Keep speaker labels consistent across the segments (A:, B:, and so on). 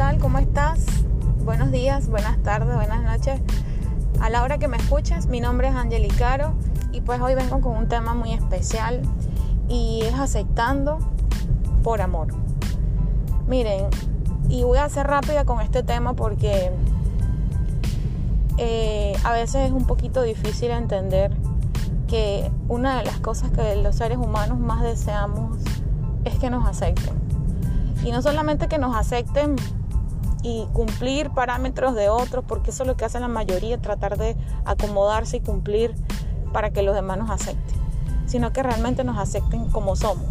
A: tal? ¿Cómo estás? Buenos días, buenas tardes, buenas noches. A la hora que me escuchas, mi nombre es Angelicaro y pues hoy vengo con un tema muy especial y es aceptando por amor. Miren, y voy a ser rápida con este tema porque eh, a veces es un poquito difícil entender que una de las cosas que los seres humanos más deseamos es que nos acepten. Y no solamente que nos acepten y cumplir parámetros de otros, porque eso es lo que hace la mayoría, tratar de acomodarse y cumplir para que los demás nos acepten, sino que realmente nos acepten como somos.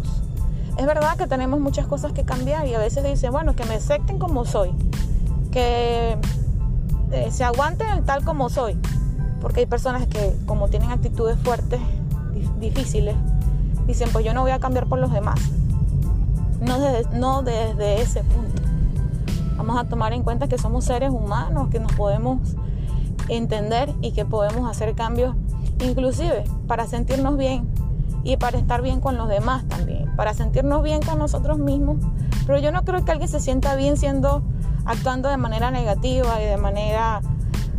A: Es verdad que tenemos muchas cosas que cambiar y a veces dicen, bueno, que me acepten como soy, que eh, se aguanten el tal como soy, porque hay personas que como tienen actitudes fuertes, difíciles, dicen, pues yo no voy a cambiar por los demás. No desde, no desde ese punto. Vamos a tomar en cuenta que somos seres humanos, que nos podemos entender y que podemos hacer cambios, inclusive para sentirnos bien y para estar bien con los demás también, para sentirnos bien con nosotros mismos. Pero yo no creo que alguien se sienta bien siendo, actuando de manera negativa y de manera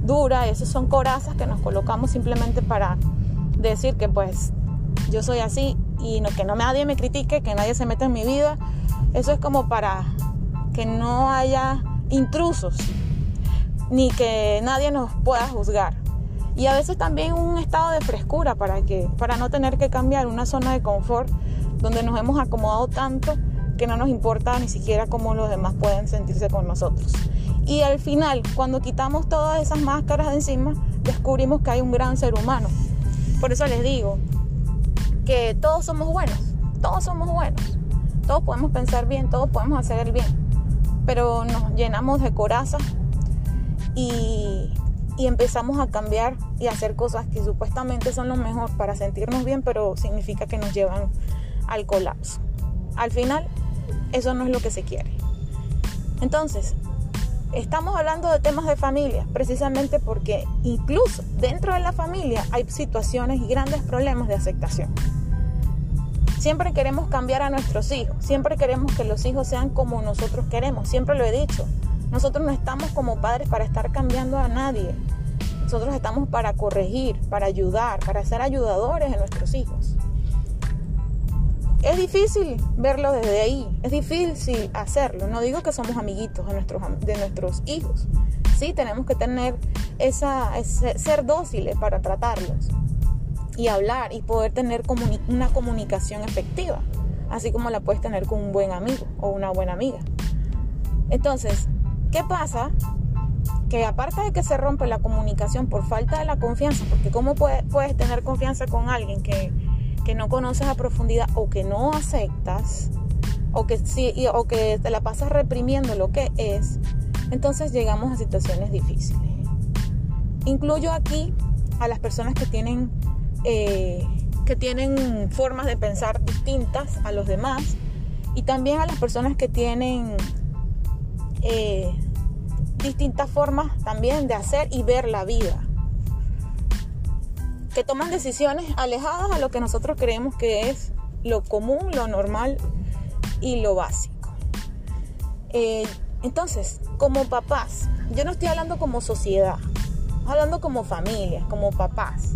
A: dura. Esas son corazas que nos colocamos simplemente para decir que pues yo soy así y que no nadie me critique, que nadie se meta en mi vida. Eso es como para que no haya intrusos, ni que nadie nos pueda juzgar y a veces también un estado de frescura para que para no tener que cambiar una zona de confort donde nos hemos acomodado tanto que no nos importa ni siquiera cómo los demás pueden sentirse con nosotros. Y al final, cuando quitamos todas esas máscaras de encima, descubrimos que hay un gran ser humano. Por eso les digo que todos somos buenos, todos somos buenos, todos podemos pensar bien, todos podemos hacer el bien, pero nos llenamos de coraza y y empezamos a cambiar y a hacer cosas que supuestamente son lo mejor para sentirnos bien, pero significa que nos llevan al colapso. Al final, eso no es lo que se quiere. Entonces, estamos hablando de temas de familia, precisamente porque incluso dentro de la familia hay situaciones y grandes problemas de aceptación. Siempre queremos cambiar a nuestros hijos, siempre queremos que los hijos sean como nosotros queremos, siempre lo he dicho. Nosotros no estamos como padres para estar cambiando a nadie. Nosotros estamos para corregir, para ayudar, para ser ayudadores de nuestros hijos. Es difícil verlo desde ahí, es difícil hacerlo. No digo que somos amiguitos de nuestros, de nuestros hijos. Sí, tenemos que tener esa, ser dóciles para tratarlos y hablar y poder tener una comunicación efectiva, así como la puedes tener con un buen amigo o una buena amiga. Entonces, ¿Qué pasa? Que aparte de que se rompe la comunicación por falta de la confianza, porque ¿cómo puedes tener confianza con alguien que, no conoces a profundidad o que no aceptas o que, sí, o que te la pasas reprimiendo lo que es? Entonces llegamos a situaciones difíciles. Incluyo aquí a las personas que tienen, eh, que tienen formas de pensar distintas a los demás y también a las personas que tienen eh, distintas formas también de hacer y ver la vida. Que toman decisiones alejadas a lo que nosotros creemos que es lo común, lo normal y lo básico. Eh, entonces, como papás, yo no estoy hablando como sociedad, hablando como familia, como papás.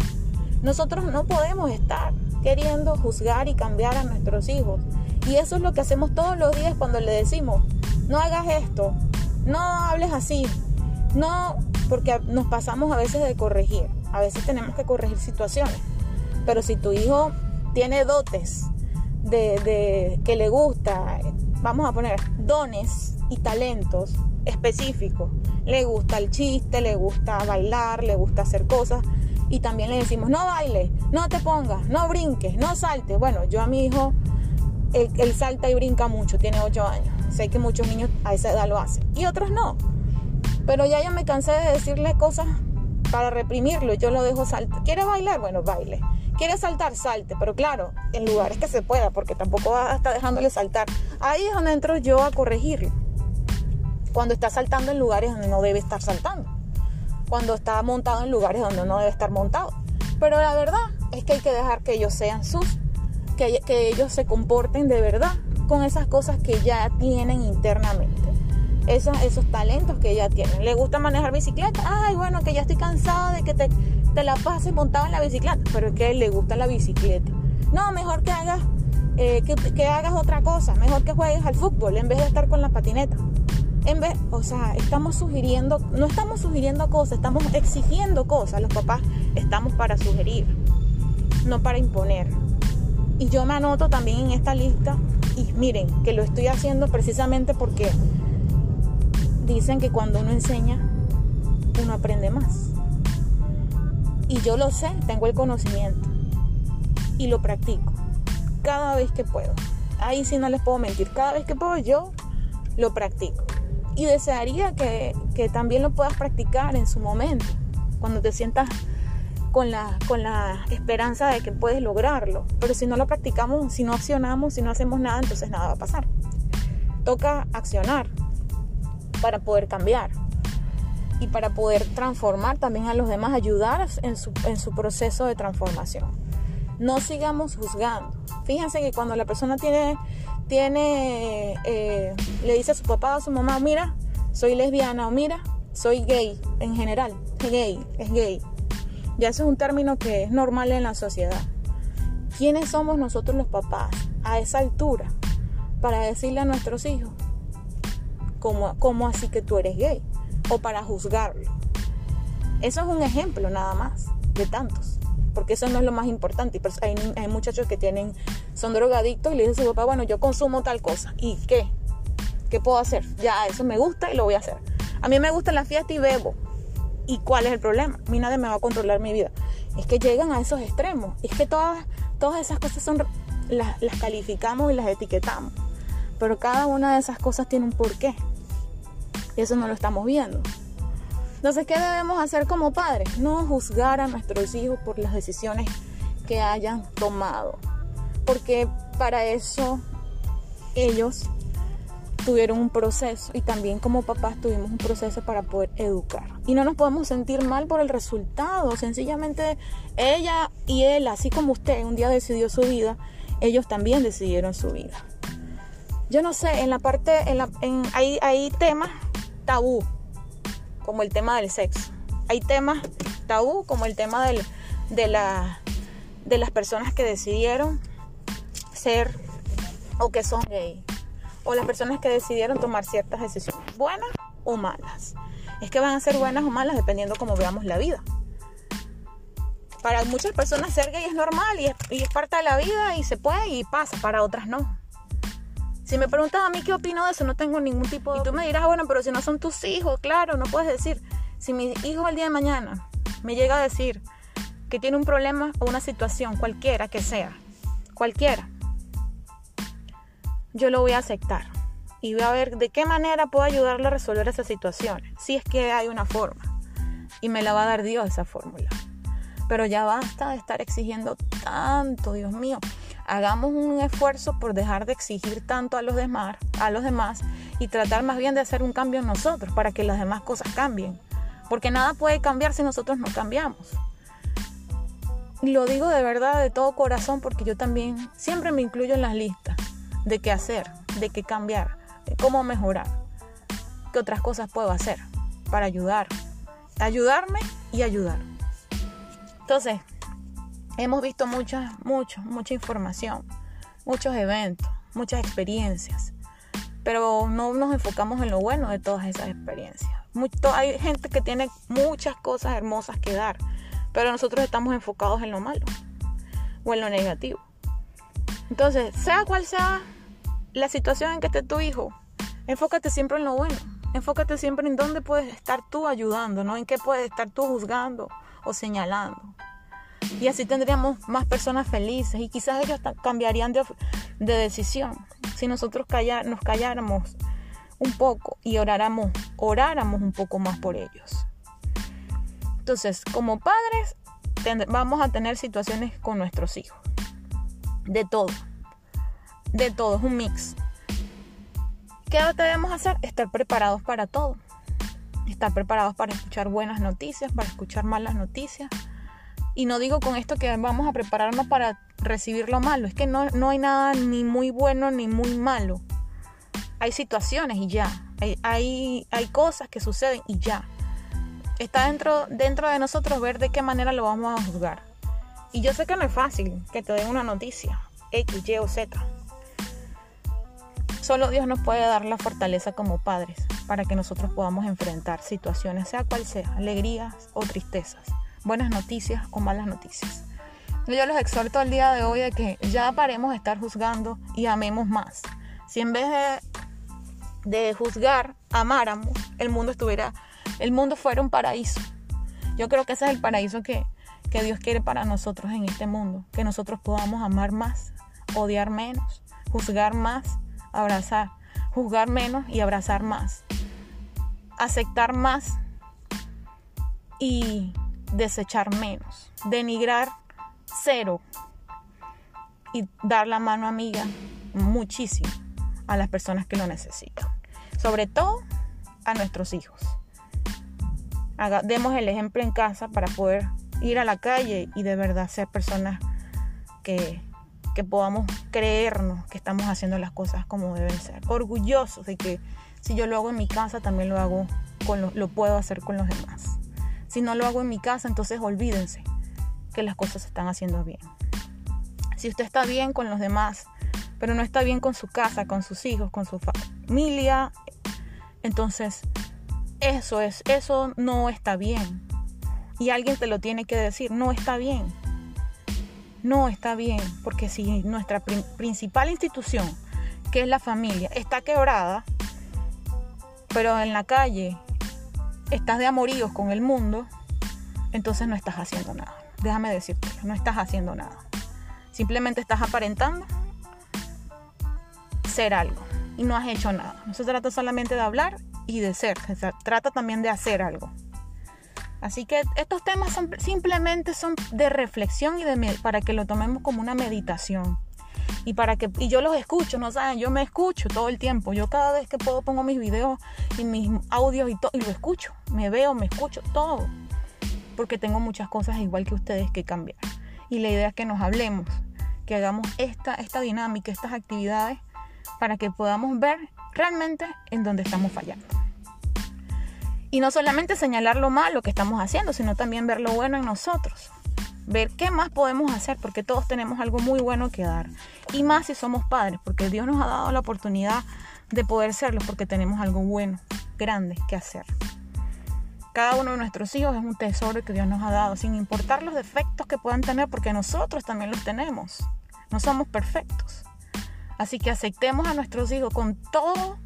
A: Nosotros no podemos estar queriendo juzgar y cambiar a nuestros hijos. Y eso es lo que hacemos todos los días cuando le decimos, no hagas esto, no hables así, no, porque nos pasamos a veces de corregir, a veces tenemos que corregir situaciones, pero si tu hijo tiene dotes de, que le gusta, vamos a poner dones y talentos específicos, le gusta el chiste, le gusta bailar, le gusta hacer cosas, y también le decimos, no baile, no te pongas, no brinques, no saltes. Bueno, yo a mi hijo, él, salta y brinca mucho, tiene 8 años. Sé que muchos niños a esa edad lo hacen y otros no. Pero ya yo me cansé de decirle cosas para reprimirlo. Yo lo dejo saltar. ¿Quiere bailar? Bueno, baile. ¿Quiere saltar? Salte. Pero claro, en lugares que se pueda, porque tampoco va a estar dejándole saltar. Ahí es donde entro yo a corregirlo. Cuando está saltando en lugares donde no debe estar saltando. Cuando está montado en lugares donde no debe estar montado. Pero la verdad es que hay que dejar que ellos sean sus, que, ellos se comporten de verdad con esas cosas que ya tienen internamente. esos, talentos que ella tiene. Le gusta manejar bicicleta. Ay, bueno, que ya estoy cansada de que te, te la pases montado en la bicicleta. Pero es que le gusta la bicicleta. No, mejor que hagas, eh, que, que hagas otra cosa. Mejor que juegues al fútbol en vez de estar con la patineta. En vez, o sea, estamos sugiriendo, no estamos sugiriendo cosas, estamos exigiendo cosas. Los papás estamos para sugerir, no para imponer. Y yo me anoto también en esta lista y miren que lo estoy haciendo precisamente porque dicen que cuando uno enseña, uno aprende más. Y yo lo sé, tengo el conocimiento y lo practico cada vez que puedo. Ahí sí no les puedo mentir, cada vez que puedo yo lo practico. Y desearía que, que también lo puedas practicar en su momento, cuando te sientas con la, con la esperanza de que puedes lograrlo. Pero si no lo practicamos, si no accionamos, si no hacemos nada, entonces nada va a pasar. Toca accionar para poder cambiar y para poder transformar también a los demás, ayudar en su, en su proceso de transformación. No sigamos juzgando. Fíjense que cuando la persona tiene, tiene eh, le dice a su papá o a su mamá, mira, soy lesbiana o mira, soy gay en general, gay, es gay ya eso es un término que es normal en la sociedad. ¿Quiénes somos nosotros los papás a esa altura para decirle a nuestros hijos cómo, cómo así que tú eres gay? O para juzgarlo. Eso es un ejemplo nada más de tantos porque eso no es lo más importante. Hay, muchachos que tienen, son drogadictos y le dicen a su papá, bueno, yo consumo tal cosa. ¿Y qué? ¿Qué puedo hacer? Ya, eso me gusta y lo voy a hacer. A mí me gusta la fiesta y bebo. ¿Y cuál es el problema? A mí nadie me va a controlar mi vida. Es que llegan a esos extremos. Es que todas, todas esas cosas son, las calificamos y las etiquetamos. Pero cada una de esas cosas tiene un porqué. Y eso no lo estamos viendo. Entonces, ¿qué debemos hacer como padres? No juzgar a nuestros hijos por las decisiones que hayan tomado. Porque para eso ellos tuvieron un proceso y también como papás tuvimos un proceso para poder educar. Y no nos podemos sentir mal por el resultado, sencillamente ella y él, así como usted un día decidió su vida, ellos también decidieron su vida. Yo no sé, en la parte, en la, hay temas tabú, como el tema del sexo. Hay temas tabú, como el tema de, la, de las personas que decidieron ser o que son gay o las personas que decidieron tomar ciertas decisiones, buenas o malas. Es que van a ser buenas o malas dependiendo cómo veamos la vida. Para muchas personas ser gay es normal y es, parte de la vida y se puede y pasa, para otras no. Si me preguntas a mí qué opino de eso, no tengo ningún tipo de... Y tú me dirás, bueno, pero si no son tus hijos, claro, no puedes decir. Si mi hijo el día de mañana me llega a decir que tiene un problema o una situación, cualquiera que sea, cualquiera, yo lo voy a aceptar y voy a ver de qué manera puedo ayudarle a resolver esa situación, si es que hay una forma. Y me la va a dar Dios esa fórmula. Pero ya basta de estar exigiendo tanto, Dios mío. Hagamos un esfuerzo por dejar de exigir tanto a los demás, a los demás y tratar más bien de hacer un cambio en nosotros para que las demás cosas cambien. Porque nada puede cambiar si nosotros no cambiamos. Lo digo de verdad, de todo corazón, porque yo también siempre me incluyo en las listas de qué hacer, de qué cambiar, de cómo mejorar, qué otras cosas puedo hacer para ayudar, ayudarme y ayudar. Entonces, hemos visto mucha, mucho, mucha información, muchos eventos, muchas experiencias, pero no nos enfocamos en lo bueno de todas esas experiencias. hay gente que tiene muchas cosas hermosas que dar, pero nosotros estamos enfocados en lo malo o en lo negativo. Entonces, sea cual sea la situación en que esté tu hijo, enfócate siempre en lo bueno. Enfócate siempre en dónde puedes estar tú ayudando, no en qué puedes estar tú juzgando o señalando. Y así tendríamos más personas felices y quizás ellos cambiarían de, decisión si nosotros nos calláramos un poco y oráramos, oráramos un poco más por ellos. Entonces, como padres, vamos a tener situaciones con nuestros hijos. De todo de todo, es un mix. ¿Qué debemos hacer? Estar preparados para todo. Estar preparados para escuchar buenas noticias, para escuchar malas noticias. Y no digo con esto que vamos a prepararnos para recibir lo malo. Es que no, no hay nada ni muy bueno ni muy malo. Hay situaciones y ya. Hay, hay, cosas que suceden y ya. Está dentro, dentro de nosotros ver de qué manera lo vamos a juzgar. Y yo sé que no es fácil que te den una noticia, X, Y o Z. Solo Dios nos puede dar la fortaleza como padres para que nosotros podamos enfrentar situaciones, sea cual sea, alegrías o tristezas, buenas noticias o malas noticias. Yo los exhorto al día de hoy de que ya paremos de estar juzgando y amemos más. Si en vez de, de juzgar, amáramos, el mundo estuviera, el mundo fuera un paraíso. Yo creo que ese es el paraíso que, que Dios quiere para nosotros en este mundo, que nosotros podamos amar más, odiar menos, juzgar más abrazar, juzgar menos y abrazar más, aceptar más y desechar menos, denigrar cero y dar la mano amiga muchísimo a las personas que lo necesitan, sobre todo a nuestros hijos. demos el ejemplo en casa para poder ir a la calle y de verdad ser personas que que podamos creernos que estamos haciendo las cosas como deben ser. Orgullosos de que si yo lo hago en mi casa, también lo hago con lo, puedo hacer con los demás. Si no lo hago en mi casa, entonces olvídense que las cosas se están haciendo bien. Si usted está bien con los demás, pero no está bien con su casa, con sus hijos, con su familia, entonces eso es, eso no está bien. Y alguien te lo tiene que decir, no está bien no está bien, porque si nuestra principal institución, que es la familia, está quebrada, pero en la calle estás de amoríos con el mundo, entonces no estás haciendo nada. Déjame decirte, no estás haciendo nada. Simplemente estás aparentando ser algo y no has hecho nada. No se trata solamente de hablar y de ser, se trata también de hacer algo. Así que estos temas simplemente son de reflexión y de, para que lo tomemos como una meditación. Y para que y yo los escucho, no saben, yo me escucho todo el tiempo. Yo cada vez que puedo pongo mis videos y mis audios y todo y lo escucho. Me veo, me escucho todo. Porque tengo muchas cosas igual que ustedes que cambiar. Y la idea es que nos hablemos, que hagamos esta, esta dinámica, estas actividades para que podamos ver realmente en dónde estamos fallando. Y no solamente señalar lo malo que estamos haciendo, sino también ver lo bueno en nosotros. Ver qué más podemos hacer, porque todos tenemos algo muy bueno que dar. Y más si somos padres, porque Dios nos ha dado la oportunidad de poder serlo, porque tenemos algo bueno, grande que hacer. Cada uno de nuestros hijos es un tesoro que Dios nos ha dado, sin importar los defectos que puedan tener, porque nosotros también los tenemos. No somos perfectos. Así que aceptemos a nuestros hijos con todo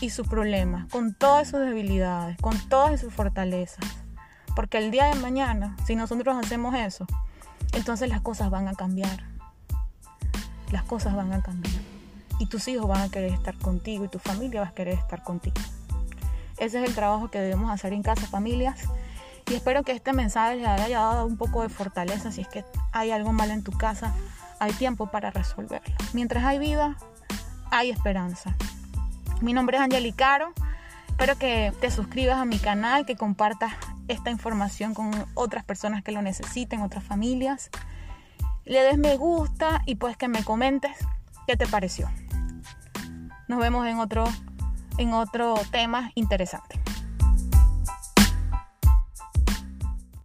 A: y sus problemas, con todas sus debilidades, con todas sus fortalezas. Porque el día de mañana, si nosotros hacemos eso, entonces las cosas van a cambiar. Las cosas van a cambiar. Y tus hijos van a querer estar contigo y tu familia va a querer estar contigo. Ese es el trabajo que debemos hacer en casa, familias. Y espero que este mensaje les haya dado un poco de fortaleza. Si es que hay algo mal en tu casa, hay tiempo para resolverlo. Mientras hay vida, hay esperanza. Mi nombre es Angelicaro. Espero que te suscribas a mi canal, que compartas esta información con otras personas que lo necesiten, otras familias. Le des me gusta y pues que me comentes qué te pareció. Nos vemos en otro, en otro tema interesante.